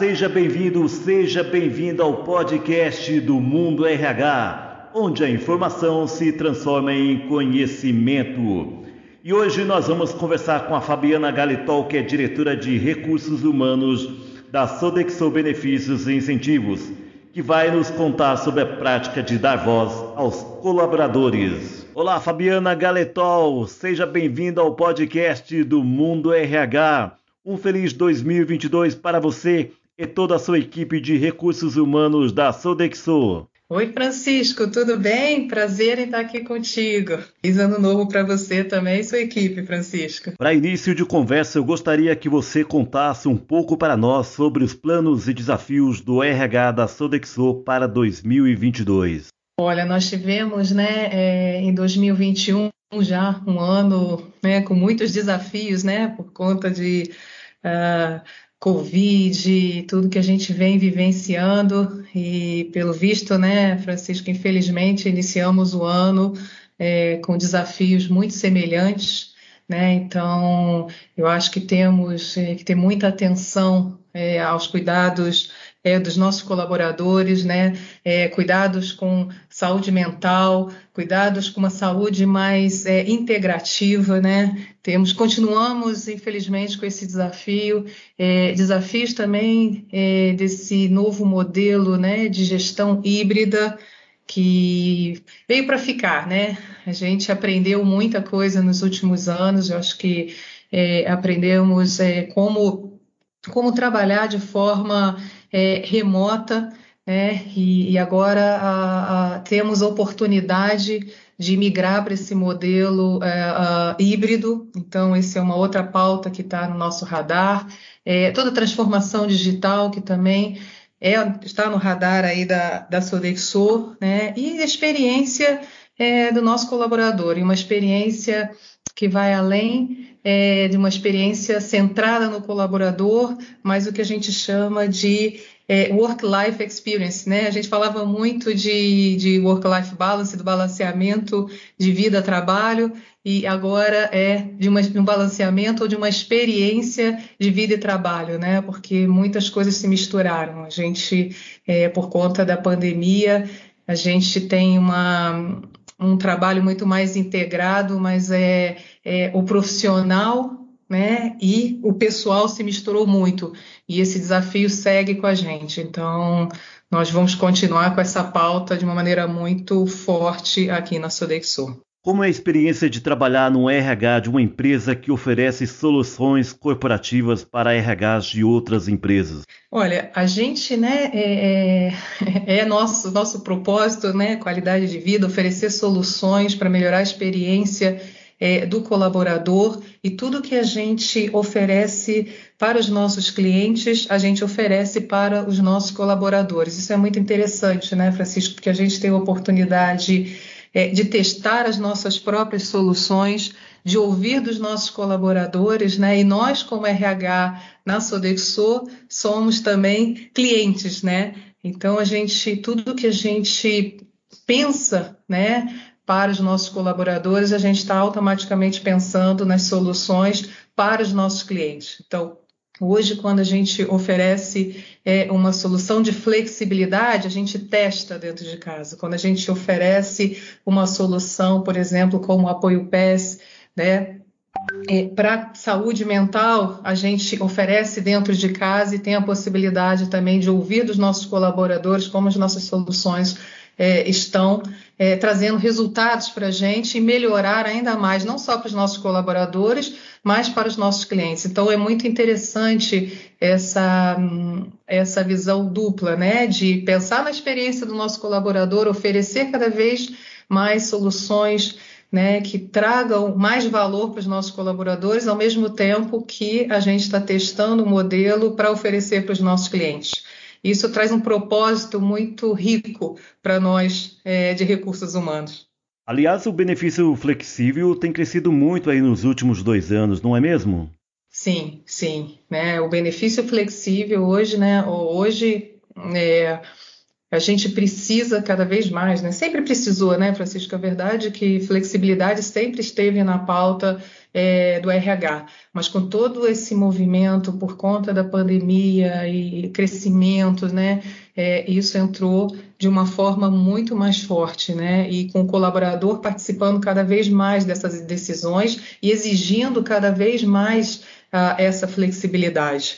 Seja bem-vindo, seja bem-vinda ao podcast do Mundo RH, onde a informação se transforma em conhecimento. E hoje nós vamos conversar com a Fabiana Galitol, que é diretora de Recursos Humanos da Sodexo Benefícios e Incentivos, que vai nos contar sobre a prática de dar voz aos colaboradores. Olá, Fabiana Galetol, seja bem-vinda ao podcast do Mundo RH. Um feliz 2022 para você e toda a sua equipe de recursos humanos da Sodexo. Oi, Francisco, tudo bem? Prazer em estar aqui contigo. Feliz ano novo para você também e sua equipe, Francisco. Para início de conversa, eu gostaria que você contasse um pouco para nós sobre os planos e desafios do RH da Sodexo para 2022. Olha, nós tivemos, né, é, em 2021 já um ano, né, com muitos desafios, né, por conta de uh, Covid, tudo que a gente vem vivenciando e pelo visto, né, Francisco, infelizmente iniciamos o ano é, com desafios muito semelhantes, né? Então, eu acho que temos é, que ter muita atenção é, aos cuidados é, dos nossos colaboradores, né? É, cuidados com saúde mental, cuidados com uma saúde mais é, integrativa, né? Temos, continuamos, infelizmente, com esse desafio, é, desafios também é, desse novo modelo, né, de gestão híbrida que veio para ficar, né? A gente aprendeu muita coisa nos últimos anos. Eu acho que é, aprendemos como como trabalhar de forma é, remota, né? e, e agora a, a, temos a oportunidade de migrar para esse modelo é, a, híbrido, então essa é uma outra pauta que está no nosso radar, é, toda a transformação digital que também é, está no radar aí da, da Sodexo, né? e a experiência é, do nosso colaborador, e uma experiência que vai além é, de uma experiência centrada no colaborador, mas o que a gente chama de é, work-life experience, né? A gente falava muito de, de work-life balance, do balanceamento de vida-trabalho, e agora é de, uma, de, um balanceamento ou de uma experiência de vida e trabalho, né? Porque muitas coisas se misturaram. A gente, é, por conta da pandemia, a gente tem uma, um trabalho muito mais integrado, mas é, é o profissional né, e o pessoal se misturou muito e esse desafio segue com a gente. Então, nós vamos continuar com essa pauta de uma maneira muito forte aqui na Sodexo. Como é a experiência de trabalhar no RH de uma empresa que oferece soluções corporativas para RHs de outras empresas? Olha, a gente, né, é, é, é nosso, nosso propósito, né, qualidade de vida, oferecer soluções para melhorar a experiência é, do colaborador e tudo que a gente oferece para os nossos clientes, a gente oferece para os nossos colaboradores. Isso é muito interessante, né, Francisco, porque a gente tem a oportunidade é, de testar as nossas próprias soluções, de ouvir dos nossos colaboradores, né? E nós, como RH na Sodexo, somos também clientes, né? Então a gente, tudo que a gente pensa, né? Para os nossos colaboradores, a gente está automaticamente pensando nas soluções para os nossos clientes. Então, Hoje, quando a gente oferece é, uma solução de flexibilidade, a gente testa dentro de casa. Quando a gente oferece uma solução, por exemplo, como o apoio PES, né, é, para saúde mental, a gente oferece dentro de casa e tem a possibilidade também de ouvir dos nossos colaboradores como as nossas soluções é, estão é, trazendo resultados para a gente e melhorar ainda mais, não só para os nossos colaboradores, mas para os nossos clientes. Então, é muito interessante essa, essa visão dupla, né? De pensar na experiência do nosso colaborador, oferecer cada vez mais soluções né, que tragam mais valor para os nossos colaboradores, ao mesmo tempo que a gente está testando um modelo para oferecer para os nossos clientes. Isso traz um propósito muito rico para nós é, de recursos humanos. Aliás, o benefício flexível tem crescido muito aí nos últimos dois anos, não é mesmo? Sim, sim. Né? O benefício flexível hoje, né? Hoje é, a gente precisa cada vez mais, né? Sempre precisou, né, Francisco? A verdade é que flexibilidade sempre esteve na pauta é, do RH, mas com todo esse movimento por conta da pandemia e crescimento, né, é, isso entrou de uma forma muito mais forte, né, e com o colaborador participando cada vez mais dessas decisões e exigindo cada vez mais uh, essa flexibilidade.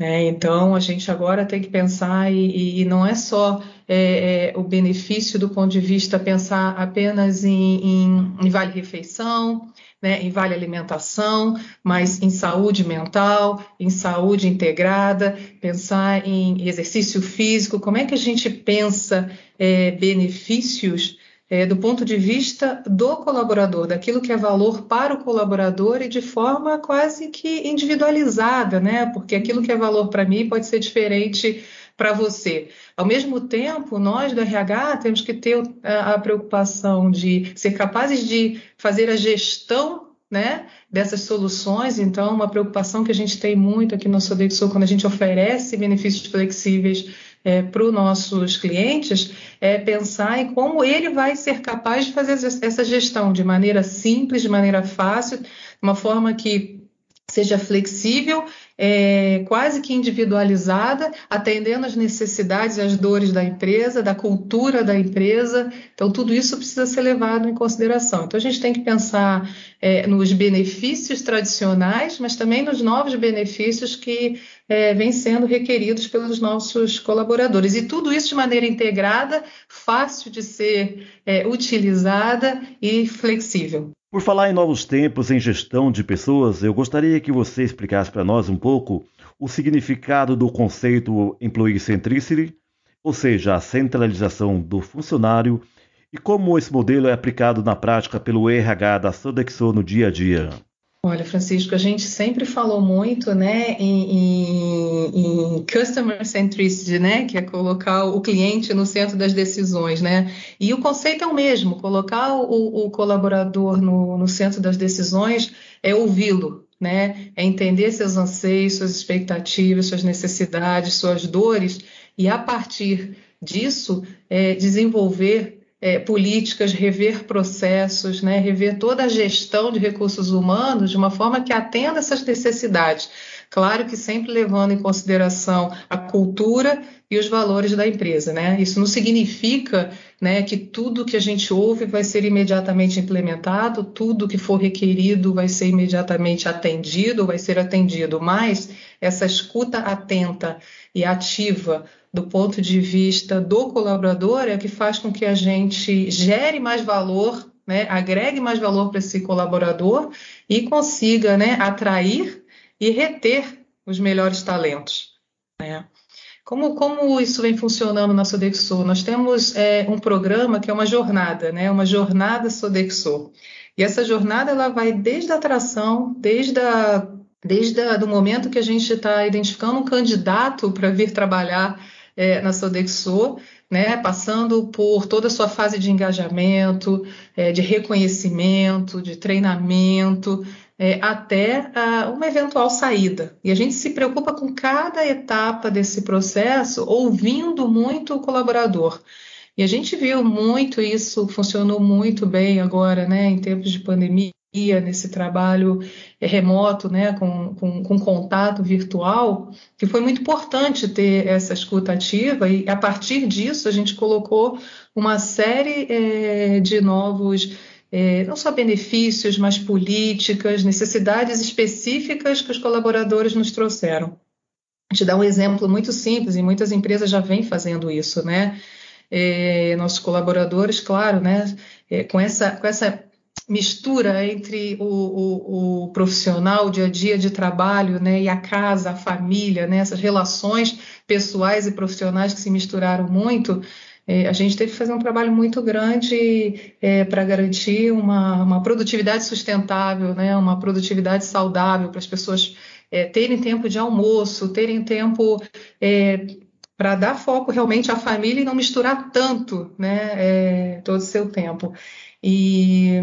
Né? Então, a gente agora tem que pensar, e, e não é só é, é, o benefício do ponto de vista pensar apenas em, em, em vale-refeição, né, em vale alimentação, mas em saúde mental, em saúde integrada, pensar em exercício físico, como é que a gente pensa é, benefícios é, do ponto de vista do colaborador, daquilo que é valor para o colaborador e de forma quase que individualizada, né? Porque aquilo que é valor para mim pode ser diferente para você. Ao mesmo tempo, nós do RH temos que ter a, a preocupação de ser capazes de fazer a gestão né, dessas soluções. Então, uma preocupação que a gente tem muito aqui no Sodexo quando a gente oferece benefícios flexíveis é, para os nossos clientes é pensar em como ele vai ser capaz de fazer essa gestão de maneira simples, de maneira fácil, uma forma que seja flexível, é, quase que individualizada, atendendo às necessidades e às dores da empresa, da cultura da empresa. Então, tudo isso precisa ser levado em consideração. Então, a gente tem que pensar é, nos benefícios tradicionais, mas também nos novos benefícios que é, vêm sendo requeridos pelos nossos colaboradores. E tudo isso de maneira integrada, fácil de ser é, utilizada e flexível. Por falar em novos tempos em gestão de pessoas, eu gostaria que você explicasse para nós um pouco o significado do conceito Employee Centricity, ou seja, a centralização do funcionário, e como esse modelo é aplicado na prática pelo RH da Sodexo no dia a dia. Olha, Francisco, a gente sempre falou muito, né, em, em, em, customer centricity, né, que é colocar o cliente no centro das decisões, né, e o conceito é o mesmo, colocar o, o colaborador no, no centro das decisões é ouvi-lo, né, é entender seus anseios, suas expectativas, suas necessidades, suas dores, e a partir disso é, desenvolver é, políticas, rever processos, né, rever toda a gestão de recursos humanos de uma forma que atenda essas necessidades. Claro que sempre levando em consideração a cultura e os valores da empresa, né? Isso não significa, né, que tudo que a gente ouve vai ser imediatamente implementado, tudo que for requerido vai ser imediatamente atendido, vai ser atendido, mas essa escuta atenta e ativa do ponto de vista do colaborador é o que faz com que a gente gere mais valor, né, agregue mais valor para esse colaborador e consiga né, atrair e reter os melhores talentos. Né? Como, como isso vem funcionando na Sodexo? Nós temos é, um programa que é uma jornada, né? uma jornada Sodexo. E essa jornada ela vai desde a atração, desde a, desde o momento que a gente está identificando um candidato para vir trabalhar é, na Sodexo, né, passando por toda a sua fase de engajamento, é, de reconhecimento, de treinamento, é, até a, uma eventual saída. E a gente se preocupa com cada etapa desse processo, ouvindo muito o colaborador. E a gente viu muito isso, funcionou muito bem agora, né, em tempos de pandemia nesse trabalho remoto, né, com, com, com, contato virtual, que foi muito importante ter essa escuta ativa e a partir disso a gente colocou uma série é, de novos, é, não só benefícios, mas políticas, necessidades específicas que os colaboradores nos trouxeram. A gente dá um exemplo muito simples e muitas empresas já vêm fazendo isso, né? É, nossos colaboradores, claro, né, é, com essa, com essa mistura entre o, o, o, profissional, o dia a dia de trabalho, né, e a casa, a família, né, essas relações pessoais e profissionais que se misturaram muito, a gente teve que fazer um trabalho muito grande é, para garantir uma, uma, produtividade sustentável, né, uma produtividade saudável para as pessoas é, terem tempo de almoço, terem tempo é, para dar foco realmente à família e não misturar tanto né, é, todo o seu tempo. E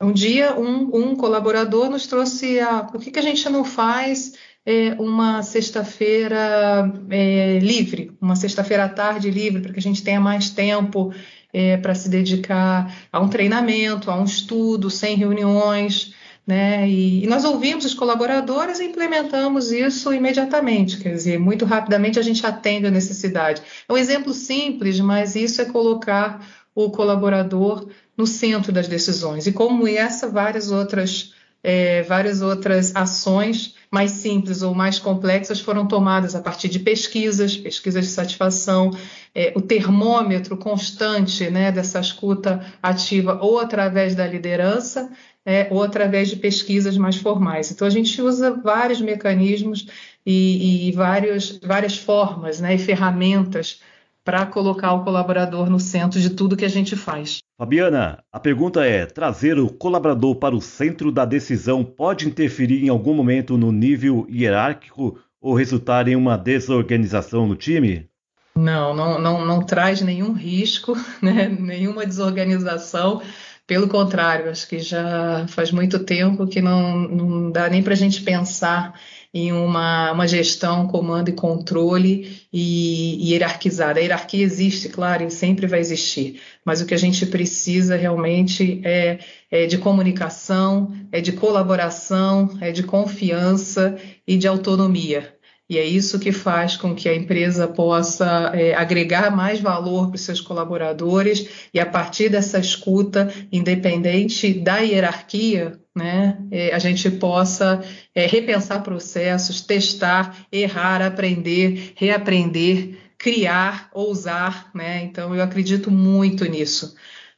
um dia um, um colaborador nos trouxe a por que, que a gente não faz é, uma sexta-feira é, livre, uma sexta-feira à tarde livre, para que a gente tenha mais tempo é, para se dedicar a um treinamento, a um estudo, sem reuniões. Né? E, e, nós ouvimos os colaboradores e implementamos isso imediatamente, quer dizer, muito rapidamente a gente atende a necessidade. É um exemplo simples, mas isso é colocar o colaborador no centro das decisões. E como essa, várias outras, é, várias outras ações mais simples ou mais complexas foram tomadas a partir de pesquisas, pesquisas de satisfação, é, o termômetro constante né, dessa escuta ativa ou através da liderança é, ou através de pesquisas mais formais. Então, a gente usa vários mecanismos e, e vários, várias formas né, e ferramentas para colocar o colaborador no centro de tudo que a gente faz. Fabiana, a pergunta é: trazer o colaborador para o centro da decisão pode interferir em algum momento no nível hierárquico ou resultar em uma desorganização no time? Não, não, não, não traz nenhum risco, né? nenhuma desorganização. Pelo contrário, acho que já faz muito tempo que não, não dá nem para a gente pensar em uma, uma gestão, comando e controle e, e hierarquizada. A hierarquia existe, claro, e sempre vai existir, mas o que a gente precisa realmente é, é de comunicação, é de colaboração, é de confiança e de autonomia. E é isso que faz com que a empresa possa é, agregar mais valor para os seus colaboradores e, a partir dessa escuta, independente da hierarquia, né, é, a gente possa é, repensar processos, testar, errar, aprender, reaprender, criar, ousar. Né? Então, eu acredito muito nisso.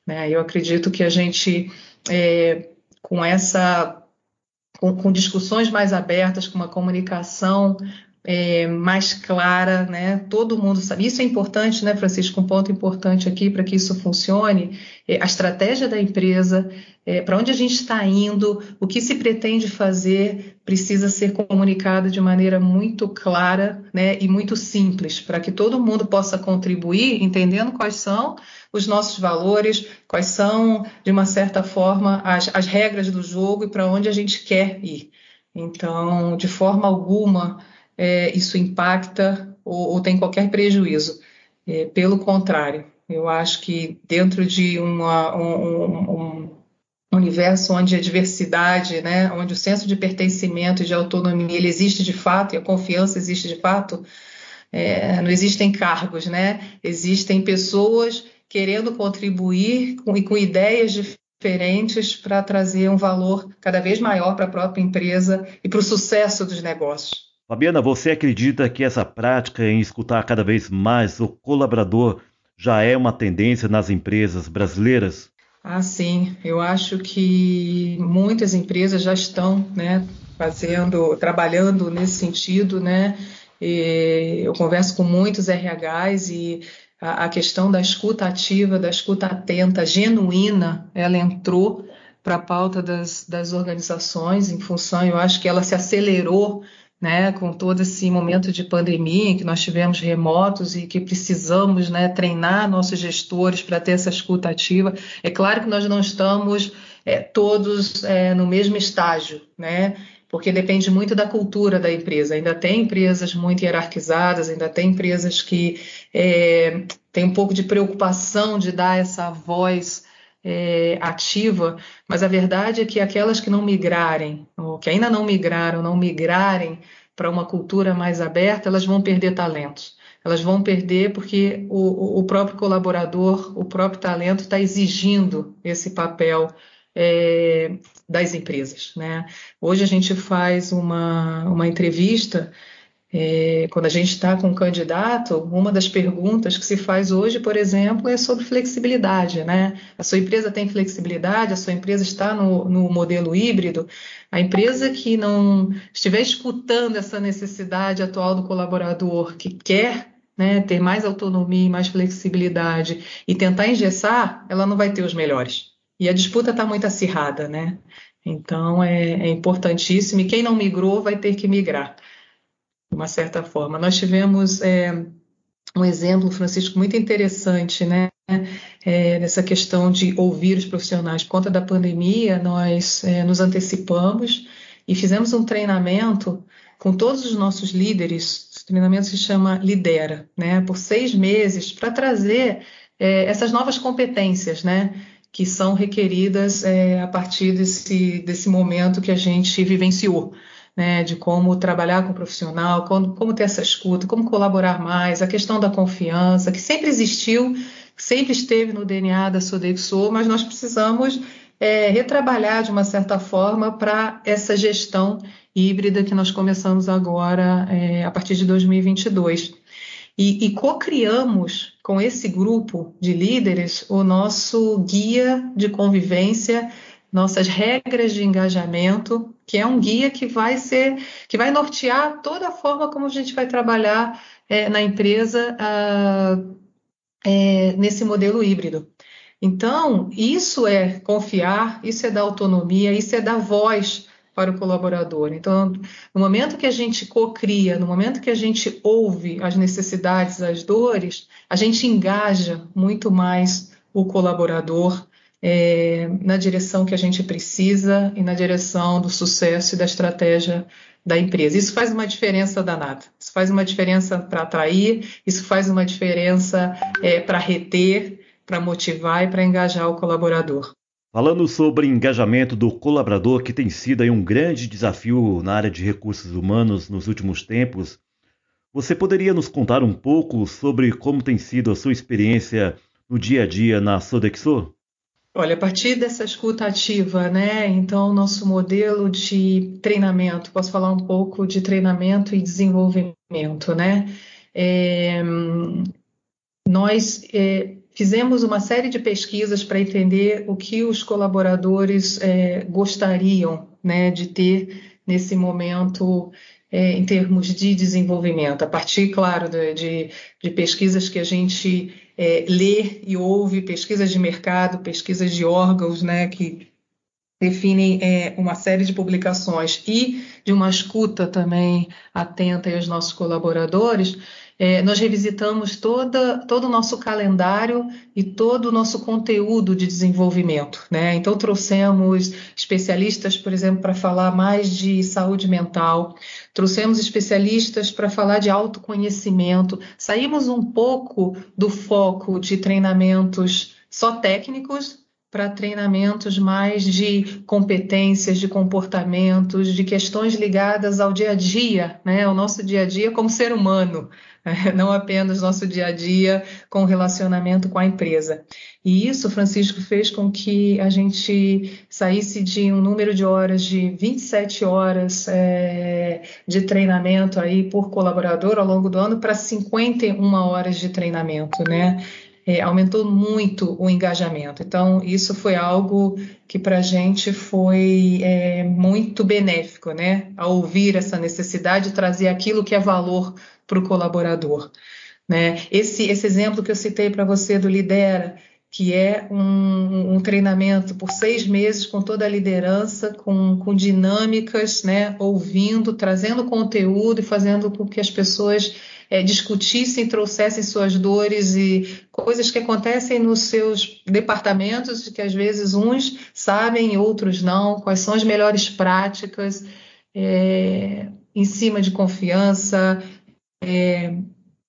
Né? Eu acredito que a gente, é, com essa com, com, discussões mais abertas, com uma comunicação é, mais clara, né? Todo mundo sabe. Isso é importante, né, Francisco? Um ponto importante aqui para que isso funcione. É a estratégia da empresa, é, para onde a gente está indo, o que se pretende fazer, precisa ser comunicado de maneira muito clara, né, e muito simples, para que todo mundo possa contribuir, entendendo quais são os nossos valores, quais são, de uma certa forma, as, as regras do jogo e para onde a gente quer ir. Então, de forma alguma é, isso impacta ou, ou, tem qualquer prejuízo. É, pelo contrário, eu acho que dentro de uma, um, um, universo onde a diversidade, né, onde o senso de pertencimento e de autonomia ele existe de fato e a confiança existe de fato, é, não existem cargos, né? Existem pessoas querendo contribuir com, e com ideias diferentes para trazer um valor cada vez maior para a própria empresa e para o sucesso dos negócios. Fabiana, você acredita que essa prática em escutar cada vez mais o colaborador já é uma tendência nas empresas brasileiras? Ah, sim. Eu acho que muitas empresas já estão, né, fazendo, trabalhando nesse sentido, né? E eu converso com muitos RHs e a, a questão da escuta ativa, da escuta atenta, genuína, ela entrou para a pauta das, das organizações em função, eu acho que ela se acelerou né, com todo esse momento de pandemia em que nós tivemos remotos e que precisamos né, treinar nossos gestores para ter essa escuta ativa. É claro que nós não estamos é, todos é, no mesmo estágio, né? Porque depende muito da cultura da empresa. Ainda tem empresas muito hierarquizadas, ainda tem empresas que é, têm um pouco de preocupação de dar essa voz é, ativa, mas a verdade é que aquelas que não migrarem, ou que ainda não migraram, não migrarem para uma cultura mais aberta, elas vão perder talentos. Elas vão perder porque o, o próprio colaborador, o próprio talento está exigindo esse papel é, das empresas. Né? Hoje a gente faz uma, uma entrevista é, quando a gente está com um candidato, uma das perguntas que se faz hoje, por exemplo, é sobre flexibilidade. Né? A sua empresa tem flexibilidade, a sua empresa está no, no modelo híbrido. A empresa que não estiver escutando essa necessidade atual do colaborador, que quer né, ter mais autonomia e mais flexibilidade e tentar engessar, ela não vai ter os melhores. E a disputa está muito acirrada, né? Então é, é importantíssimo. E quem não migrou vai ter que migrar de uma certa forma. Nós tivemos é, um exemplo, Francisco, muito interessante, né? É, nessa questão de ouvir os profissionais. Por conta da pandemia, nós é, nos antecipamos e fizemos um treinamento com todos os nossos líderes. Esse treinamento se chama Lidera, né? Por seis meses, para trazer é, essas novas competências, né? Que são requeridas é, a partir desse, desse momento que a gente vivenciou. Né, de como trabalhar com o profissional, como, como, ter essa escuta, como colaborar mais, a questão da confiança, que sempre existiu, sempre esteve no DNA da Sodexo, mas nós precisamos é, retrabalhar de uma certa forma para essa gestão híbrida que nós começamos agora é, a partir de 2022. E, e co-criamos com esse grupo de líderes o nosso guia de convivência, nossas regras de engajamento, que é um guia que vai ser, que vai nortear toda a forma como a gente vai trabalhar é, na empresa ah, é, nesse modelo híbrido. Então, isso é confiar, isso é dar autonomia, isso é dar voz para o colaborador. Então, no momento que a gente cocria, no momento que a gente ouve as necessidades, as dores, a gente engaja muito mais o colaborador é, na direção que a gente precisa e na direção do sucesso e da estratégia da empresa. Isso faz uma diferença danada. Isso faz uma diferença para atrair, isso faz uma diferença é, para reter, para motivar e para engajar o colaborador. Falando sobre engajamento do colaborador, que tem sido um grande desafio na área de recursos humanos nos últimos tempos, você poderia nos contar um pouco sobre como tem sido a sua experiência no dia a dia na Sodexo? Olha, a partir dessa escuta ativa, né? Então, nosso modelo de treinamento, posso falar um pouco de treinamento e desenvolvimento, né? É, nós é, Fizemos uma série de pesquisas para entender o que os colaboradores é, gostariam né, de ter nesse momento é, em termos de desenvolvimento, a partir, claro, de, de pesquisas que a gente é, lê e ouve, pesquisas de mercado, pesquisas de órgãos, né, que definem é, uma série de publicações e de uma escuta também atenta aos nossos colaboradores, é, nós revisitamos toda, todo o nosso calendário e todo o nosso conteúdo de desenvolvimento. Né? Então, trouxemos especialistas, por exemplo, para falar mais de saúde mental, trouxemos especialistas para falar de autoconhecimento, saímos um pouco do foco de treinamentos só técnicos para treinamentos mais de competências, de comportamentos, de questões ligadas ao dia a dia, né? ao nosso dia a dia como ser humano. não apenas nosso dia a dia com o relacionamento com a empresa. E isso, Francisco, fez com que a gente saísse de um número de horas de 27 horas é, de treinamento aí por colaborador ao longo do ano para 51 horas de treinamento, né? É, aumentou muito o engajamento. Então, isso foi algo que para a gente foi é, muito benéfico, né? Ao ouvir essa necessidade de trazer aquilo que é valor para o colaborador. Né? Esse, esse exemplo que eu citei para você do Lidera, que é um, um, treinamento por seis meses com toda a liderança, com, com dinâmicas, né? ouvindo, trazendo conteúdo e fazendo com que as pessoas é, discutissem, trouxessem suas dores e coisas que acontecem nos seus departamentos, que às vezes uns sabem e outros não, quais são as melhores práticas, é, em cima de confiança, é,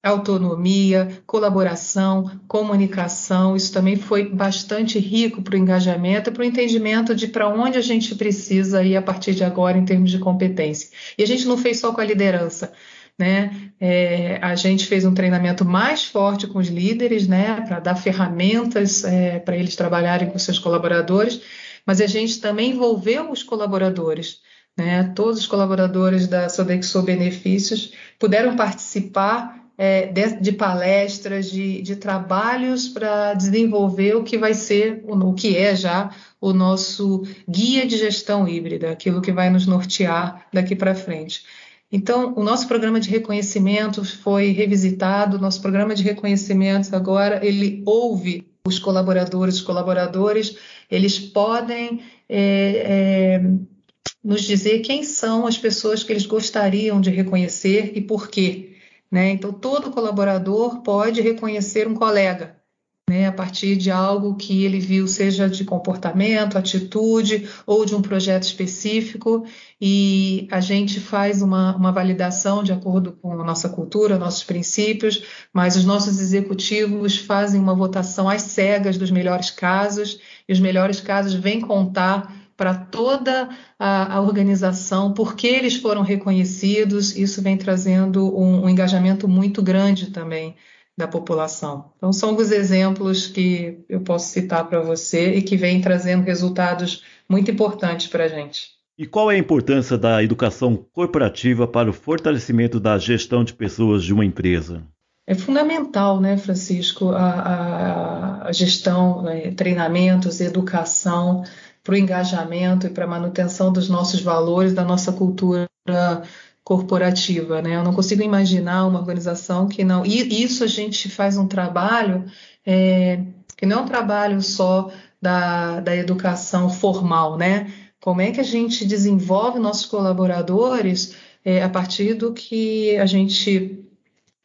autonomia, colaboração, comunicação. Isso também foi bastante rico para o engajamento e para o entendimento de para onde a gente precisa ir a partir de agora em termos de competência. E a gente não fez só com a liderança. Né? É, a gente fez um treinamento mais forte com os líderes, né, para dar ferramentas é, para eles trabalharem com seus colaboradores, mas a gente também envolveu os colaboradores né? Todos os colaboradores da Sodexo Benefícios puderam participar é, de, de, palestras, de, de trabalhos para desenvolver o que vai ser, o, o que é já o nosso guia de gestão híbrida, aquilo que vai nos nortear daqui para frente. Então, o nosso programa de reconhecimento foi revisitado, nosso programa de reconhecimento agora, ele ouve os colaboradores, os colaboradores, eles podem é, é, nos dizer quem são as pessoas que eles gostariam de reconhecer e por quê. Né? Então, todo colaborador pode reconhecer um colega. Né, a partir de algo que ele viu, seja de comportamento, atitude ou de um projeto específico, e a gente faz uma, uma validação de acordo com a nossa cultura, nossos princípios, mas os nossos executivos fazem uma votação às cegas dos melhores casos, e os melhores casos vêm contar para toda a, a, organização, porque eles foram reconhecidos, isso vem trazendo um, um engajamento muito grande também da população. Então, são os exemplos que eu posso citar para você e que vêm trazendo resultados muito importantes para a gente. E qual é a importância da educação corporativa para o fortalecimento da gestão de pessoas de uma empresa? É fundamental, né, Francisco, a, a, gestão, né, treinamentos, educação para o engajamento e para a manutenção dos nossos valores, da nossa cultura corporativa, né? Eu não consigo imaginar uma organização que não. E isso a gente faz um trabalho é, que não é um trabalho só da, da educação formal, né? Como é que a gente desenvolve nossos colaboradores é, a partir do que a gente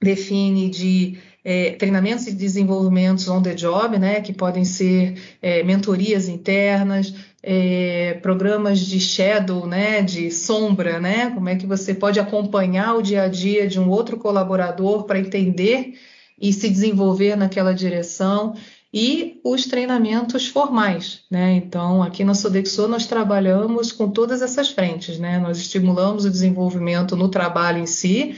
define de é, treinamentos e desenvolvimentos on the job, né, que podem ser é, mentorias internas, é, programas de shadow, né, de sombra, né, como é que você pode acompanhar o dia a dia de um outro colaborador para entender e se desenvolver naquela direção e os treinamentos formais, né? Então, aqui na Sodexo nós trabalhamos com todas essas frentes, né? Nós estimulamos o desenvolvimento no trabalho em si,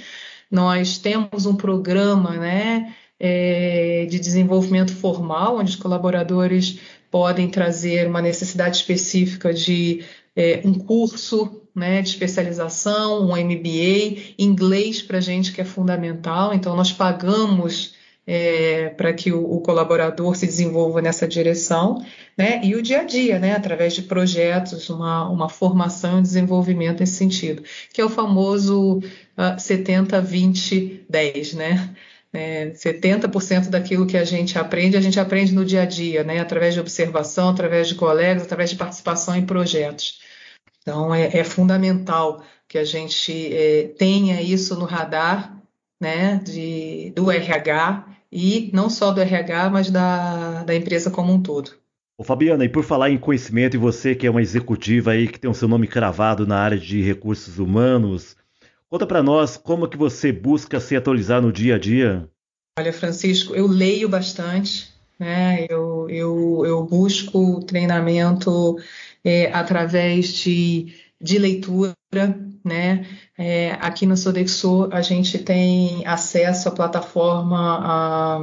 nós temos um programa né, é, de desenvolvimento formal, onde os colaboradores podem trazer uma necessidade específica de é, um curso né, de especialização, um MBA, inglês para a gente que é fundamental, então nós pagamos é, para que o, o, colaborador se desenvolva nessa direção, né, e o dia a dia, né, através de projetos, uma, uma formação e desenvolvimento nesse sentido, que é o famoso 70, 20, 10, né? É, 70% daquilo que a gente aprende, a gente aprende no dia a dia, né? através de observação, através de colegas, através de participação em projetos. Então, é, é fundamental que a gente é, tenha isso no radar né, de, do RH e não só do RH, mas da, da empresa como um todo. Ô Fabiana, e por falar em conhecimento, e você que é uma executiva aí que tem o seu nome cravado na área de recursos humanos, conta para nós como que você busca se atualizar no dia a dia. Olha, Francisco, eu leio bastante, né? Eu, eu, eu busco treinamento é, através de, de leitura, né? É, aqui no Sodexo a gente tem acesso à plataforma, a,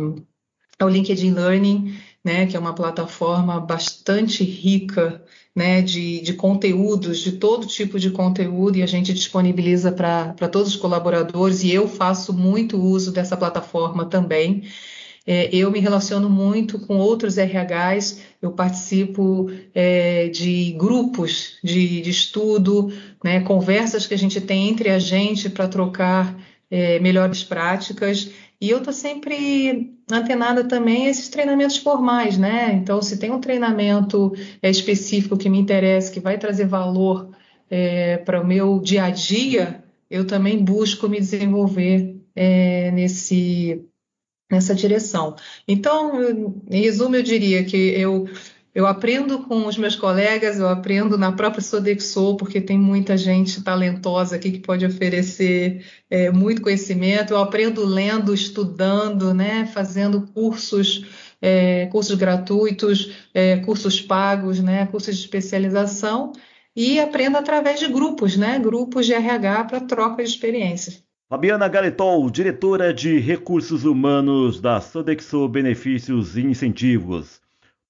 ao LinkedIn Learning, né, que é uma plataforma bastante rica né, de, de conteúdos, de todo tipo de conteúdo, e a gente disponibiliza para todos os colaboradores, e eu faço muito uso dessa plataforma também. É, eu me relaciono muito com outros RHs, eu participo é, de grupos de, de estudo, né, conversas que a gente tem entre a gente para trocar é, melhores práticas. E eu estou sempre antenada também a esses treinamentos formais, né? Então, se tem um treinamento é, específico que me interessa, que vai trazer valor é, para o meu dia a dia, eu também busco me desenvolver é, nesse nessa direção. Então, em resumo, eu diria que eu eu aprendo com os meus colegas, eu aprendo na própria Sodexo, porque tem muita gente talentosa aqui que pode oferecer é, muito conhecimento. Eu aprendo lendo, estudando, né, fazendo cursos, é, cursos gratuitos, é, cursos pagos, né, cursos de especialização, e aprendo através de grupos, né, grupos de RH para troca de experiências. Fabiana Galetol, diretora de Recursos Humanos da Sodexo Benefícios e Incentivos.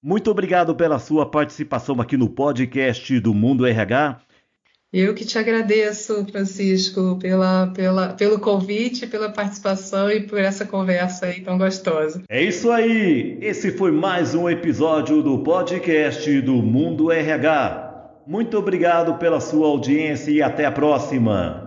Muito obrigado pela sua participação aqui no podcast do Mundo RH. Eu que te agradeço, Francisco, pela, pela, pelo convite, pela participação e por essa conversa aí tão gostosa. É isso aí! Esse foi mais um episódio do podcast do Mundo RH. Muito obrigado pela sua audiência e até a próxima!